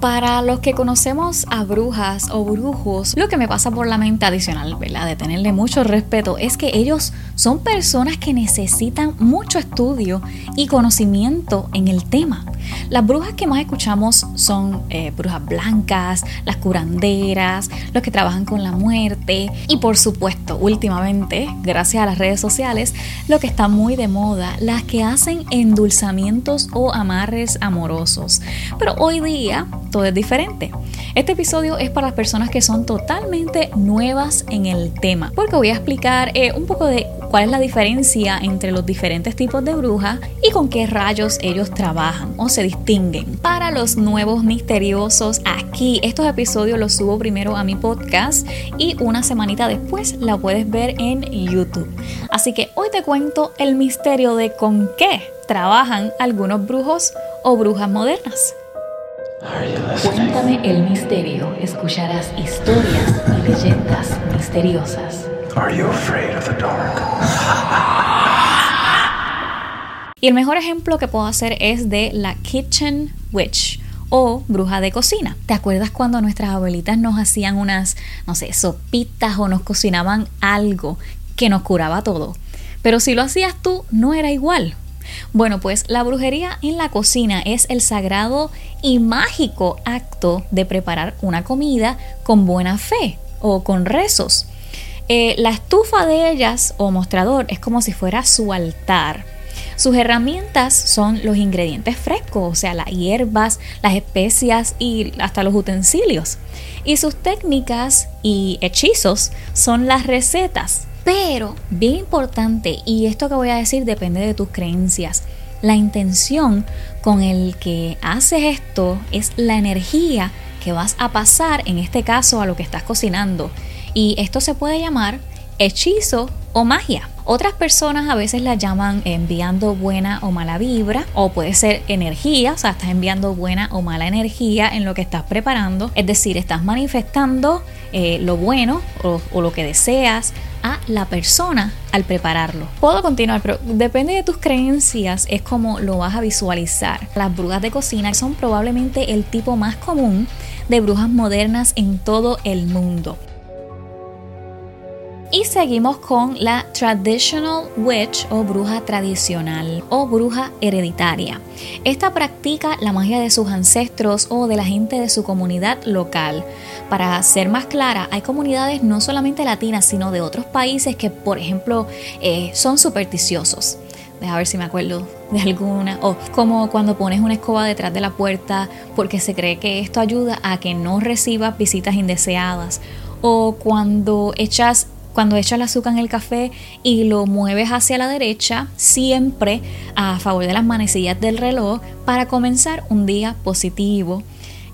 Para los que conocemos a brujas o brujos, lo que me pasa por la mente adicional, ¿verdad? De tenerle mucho respeto, es que ellos son personas que necesitan mucho estudio y conocimiento en el tema. Las brujas que más escuchamos son eh, brujas blancas, las curanderas, los que trabajan con la muerte y por supuesto, últimamente, gracias a las redes sociales, lo que está muy de moda, las que hacen endulzamientos o amarres amorosos. Pero hoy día todo es diferente. Este episodio es para las personas que son totalmente nuevas en el tema, porque voy a explicar eh, un poco de cuál es la diferencia entre los diferentes tipos de brujas y con qué rayos ellos trabajan o se distinguen. Para los nuevos misteriosos, aquí estos episodios los subo primero a mi podcast y una semanita después la puedes ver en YouTube. Así que hoy te cuento el misterio de con qué trabajan algunos brujos o brujas modernas. Cuéntame el misterio, escucharás historias y leyendas misteriosas. Y el mejor ejemplo que puedo hacer es de la Kitchen Witch o bruja de cocina. ¿Te acuerdas cuando nuestras abuelitas nos hacían unas, no sé, sopitas o nos cocinaban algo que nos curaba todo? Pero si lo hacías tú, no era igual. Bueno, pues la brujería en la cocina es el sagrado y mágico acto de preparar una comida con buena fe o con rezos. Eh, la estufa de ellas o mostrador es como si fuera su altar. Sus herramientas son los ingredientes frescos, o sea, las hierbas, las especias y hasta los utensilios. Y sus técnicas y hechizos son las recetas. Pero, bien importante, y esto que voy a decir depende de tus creencias, la intención con el que haces esto es la energía que vas a pasar, en este caso, a lo que estás cocinando. Y esto se puede llamar hechizo o magia. Otras personas a veces la llaman enviando buena o mala vibra o puede ser energía, o sea, estás enviando buena o mala energía en lo que estás preparando, es decir, estás manifestando eh, lo bueno o, o lo que deseas a la persona al prepararlo. Puedo continuar, pero depende de tus creencias, es como lo vas a visualizar. Las brujas de cocina son probablemente el tipo más común de brujas modernas en todo el mundo. Y seguimos con la Traditional Witch o bruja tradicional o bruja hereditaria. Esta practica la magia de sus ancestros o de la gente de su comunidad local. Para ser más clara, hay comunidades no solamente latinas, sino de otros países que, por ejemplo, eh, son supersticiosos. Deja ver si me acuerdo de alguna. O como cuando pones una escoba detrás de la puerta porque se cree que esto ayuda a que no recibas visitas indeseadas. O cuando echas cuando echas el azúcar en el café y lo mueves hacia la derecha, siempre a favor de las manecillas del reloj para comenzar un día positivo.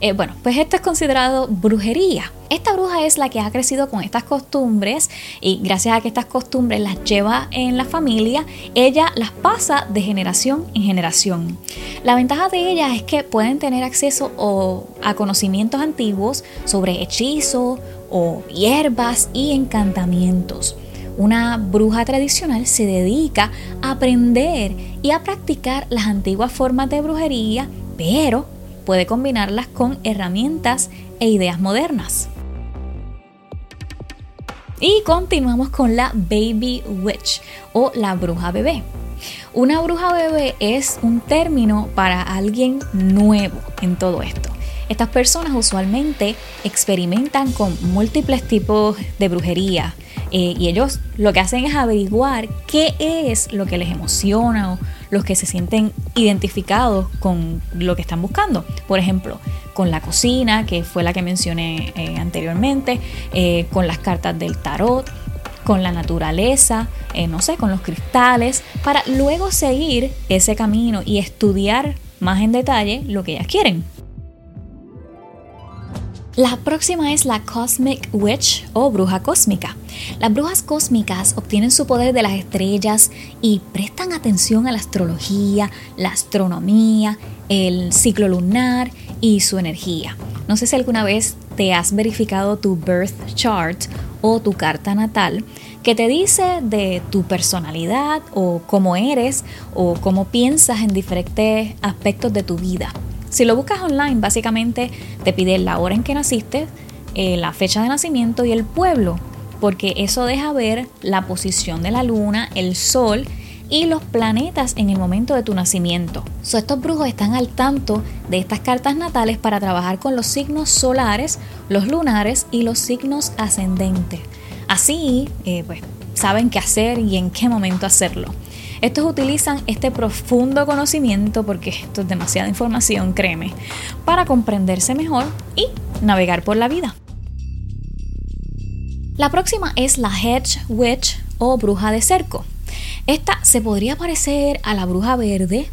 Eh, bueno, pues esto es considerado brujería. Esta bruja es la que ha crecido con estas costumbres y gracias a que estas costumbres las lleva en la familia, ella las pasa de generación en generación. La ventaja de ellas es que pueden tener acceso a conocimientos antiguos sobre hechizos o hierbas y encantamientos. Una bruja tradicional se dedica a aprender y a practicar las antiguas formas de brujería, pero puede combinarlas con herramientas e ideas modernas. Y continuamos con la Baby Witch o la bruja bebé. Una bruja bebé es un término para alguien nuevo en todo esto. Estas personas usualmente experimentan con múltiples tipos de brujería eh, y ellos lo que hacen es averiguar qué es lo que les emociona o los que se sienten identificados con lo que están buscando. Por ejemplo, con la cocina, que fue la que mencioné eh, anteriormente, eh, con las cartas del tarot, con la naturaleza, no sé, con los cristales, para luego seguir ese camino y estudiar más en detalle lo que ellas quieren. La próxima es la Cosmic Witch o bruja cósmica. Las brujas cósmicas obtienen su poder de las estrellas y prestan atención a la astrología, la astronomía, el ciclo lunar y su energía. No sé si alguna vez te has verificado tu birth chart o tu carta natal que te dice de tu personalidad o cómo eres o cómo piensas en diferentes aspectos de tu vida. Si lo buscas online, básicamente te pide la hora en que naciste, eh, la fecha de nacimiento y el pueblo, porque eso deja ver la posición de la luna, el sol y los planetas en el momento de tu nacimiento. estos brujos están al tanto de estas cartas natales para trabajar con los signos solares, los lunares y los signos ascendentes. Así, eh, pues, saben qué hacer y en qué momento hacerlo. Estos utilizan este profundo conocimiento, porque esto es demasiada información, créeme, para comprenderse mejor y navegar por la vida. La próxima es la Hedge Witch o bruja de cerco. Esta se podría parecer a la bruja verde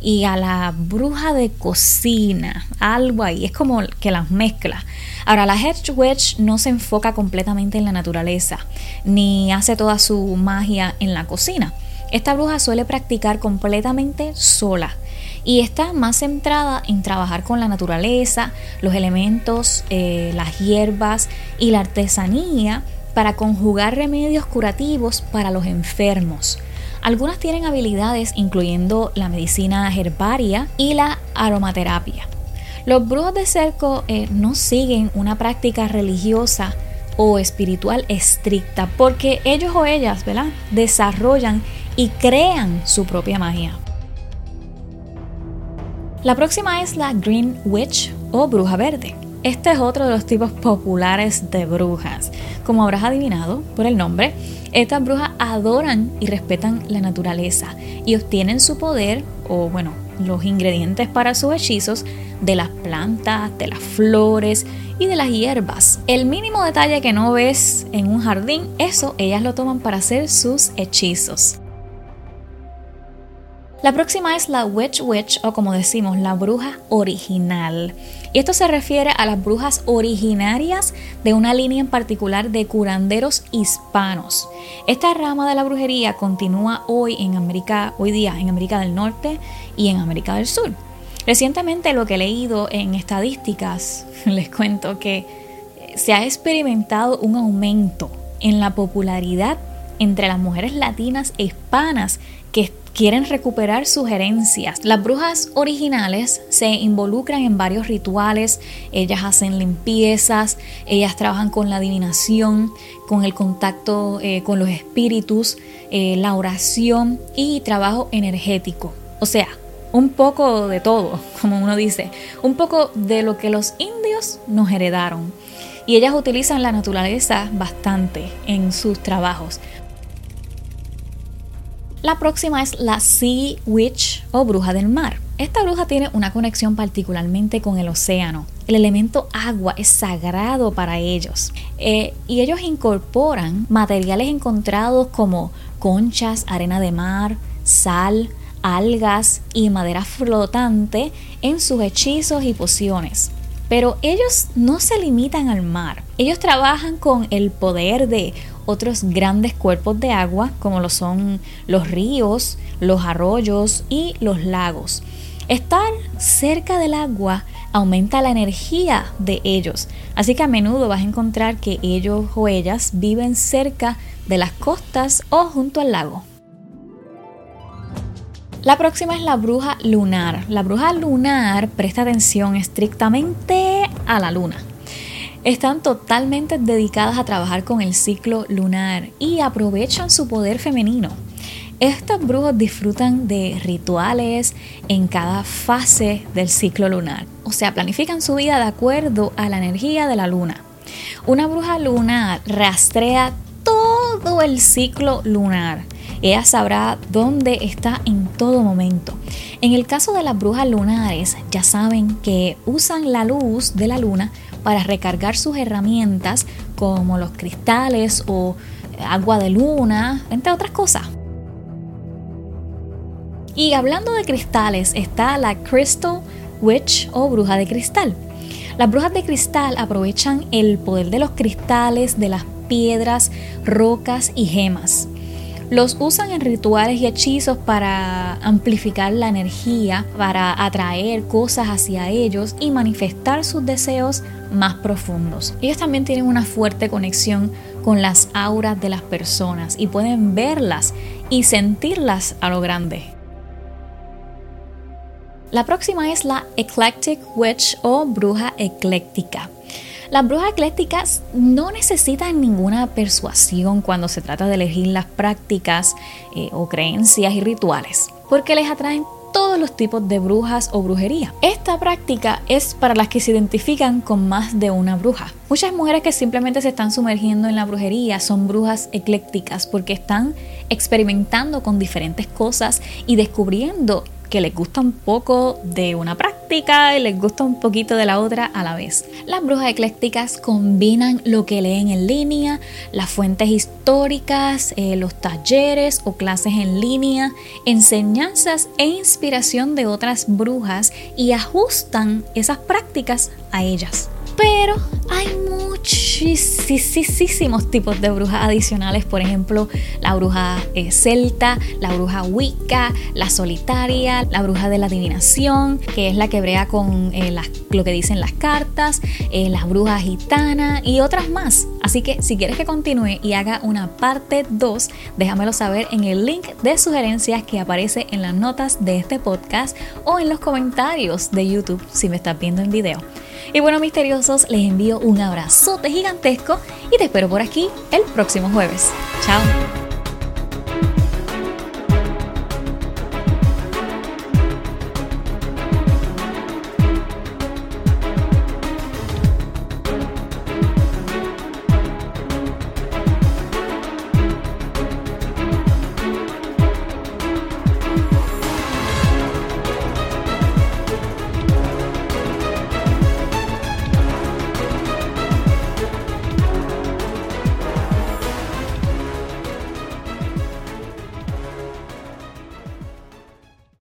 y a la bruja de cocina, algo ahí, es como que las mezcla. Ahora, la Hedge Witch no se enfoca completamente en la naturaleza, ni hace toda su magia en la cocina. Esta bruja suele practicar completamente sola y está más centrada en trabajar con la naturaleza, los elementos, eh, las hierbas y la artesanía para conjugar remedios curativos para los enfermos. Algunas tienen habilidades incluyendo la medicina herbaria y la aromaterapia. Los brujos de cerco eh, no siguen una práctica religiosa o espiritual estricta porque ellos o ellas ¿verdad? desarrollan y crean su propia magia. La próxima es la Green Witch o bruja verde. Este es otro de los tipos populares de brujas. Como habrás adivinado por el nombre, estas brujas adoran y respetan la naturaleza y obtienen su poder o bueno, los ingredientes para sus hechizos de las plantas, de las flores y de las hierbas. El mínimo detalle que no ves en un jardín, eso ellas lo toman para hacer sus hechizos. La próxima es la Witch Witch o como decimos, la bruja original. Y esto se refiere a las brujas originarias de una línea en particular de curanderos hispanos. Esta rama de la brujería continúa hoy en América, hoy día en América del Norte y en América del Sur. Recientemente lo que he leído en estadísticas, les cuento que se ha experimentado un aumento en la popularidad entre las mujeres latinas e hispanas que quieren recuperar sus herencias. Las brujas originales se involucran en varios rituales, ellas hacen limpiezas, ellas trabajan con la adivinación, con el contacto eh, con los espíritus, eh, la oración y trabajo energético. O sea, un poco de todo, como uno dice, un poco de lo que los indios nos heredaron. Y ellas utilizan la naturaleza bastante en sus trabajos. La próxima es la Sea Witch o bruja del mar. Esta bruja tiene una conexión particularmente con el océano. El elemento agua es sagrado para ellos. Eh, y ellos incorporan materiales encontrados como conchas, arena de mar, sal, algas y madera flotante en sus hechizos y pociones. Pero ellos no se limitan al mar. Ellos trabajan con el poder de otros grandes cuerpos de agua como lo son los ríos, los arroyos y los lagos. Estar cerca del agua aumenta la energía de ellos, así que a menudo vas a encontrar que ellos o ellas viven cerca de las costas o junto al lago. La próxima es la bruja lunar. La bruja lunar presta atención estrictamente a la luna están totalmente dedicadas a trabajar con el ciclo lunar y aprovechan su poder femenino. Estos brujos disfrutan de rituales en cada fase del ciclo lunar, o sea, planifican su vida de acuerdo a la energía de la luna. Una bruja lunar rastrea todo el ciclo lunar. Ella sabrá dónde está en todo momento. En el caso de las brujas lunares, ya saben que usan la luz de la luna para recargar sus herramientas como los cristales o agua de luna, entre otras cosas. Y hablando de cristales, está la Crystal Witch o bruja de cristal. Las brujas de cristal aprovechan el poder de los cristales, de las piedras, rocas y gemas. Los usan en rituales y hechizos para amplificar la energía, para atraer cosas hacia ellos y manifestar sus deseos más profundos. Ellos también tienen una fuerte conexión con las auras de las personas y pueden verlas y sentirlas a lo grande. La próxima es la Eclectic Witch o bruja ecléctica. Las brujas eclécticas no necesitan ninguna persuasión cuando se trata de elegir las prácticas eh, o creencias y rituales, porque les atraen todos los tipos de brujas o brujería. Esta práctica es para las que se identifican con más de una bruja. Muchas mujeres que simplemente se están sumergiendo en la brujería son brujas eclécticas porque están experimentando con diferentes cosas y descubriendo que les gusta un poco de una práctica y les gusta un poquito de la otra a la vez. Las brujas eclécticas combinan lo que leen en línea, las fuentes históricas, eh, los talleres o clases en línea, enseñanzas e inspiración de otras brujas y ajustan esas prácticas a ellas. Pero hay muchísimos tipos de brujas adicionales, por ejemplo, la bruja eh, celta, la bruja wicca, la solitaria, la bruja de la adivinación, que es la que brea con eh, lo que dicen las cartas, eh, la bruja gitana y otras más. Así que si quieres que continúe y haga una parte 2, déjamelo saber en el link de sugerencias que aparece en las notas de este podcast o en los comentarios de YouTube si me estás viendo en video. Y bueno, misteriosos, les envío un abrazote gigantesco y te espero por aquí el próximo jueves. Chao.